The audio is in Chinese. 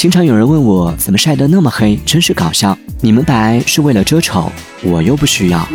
经常有人问我怎么晒得那么黑真是搞笑。你们白是为了遮丑我又不需要。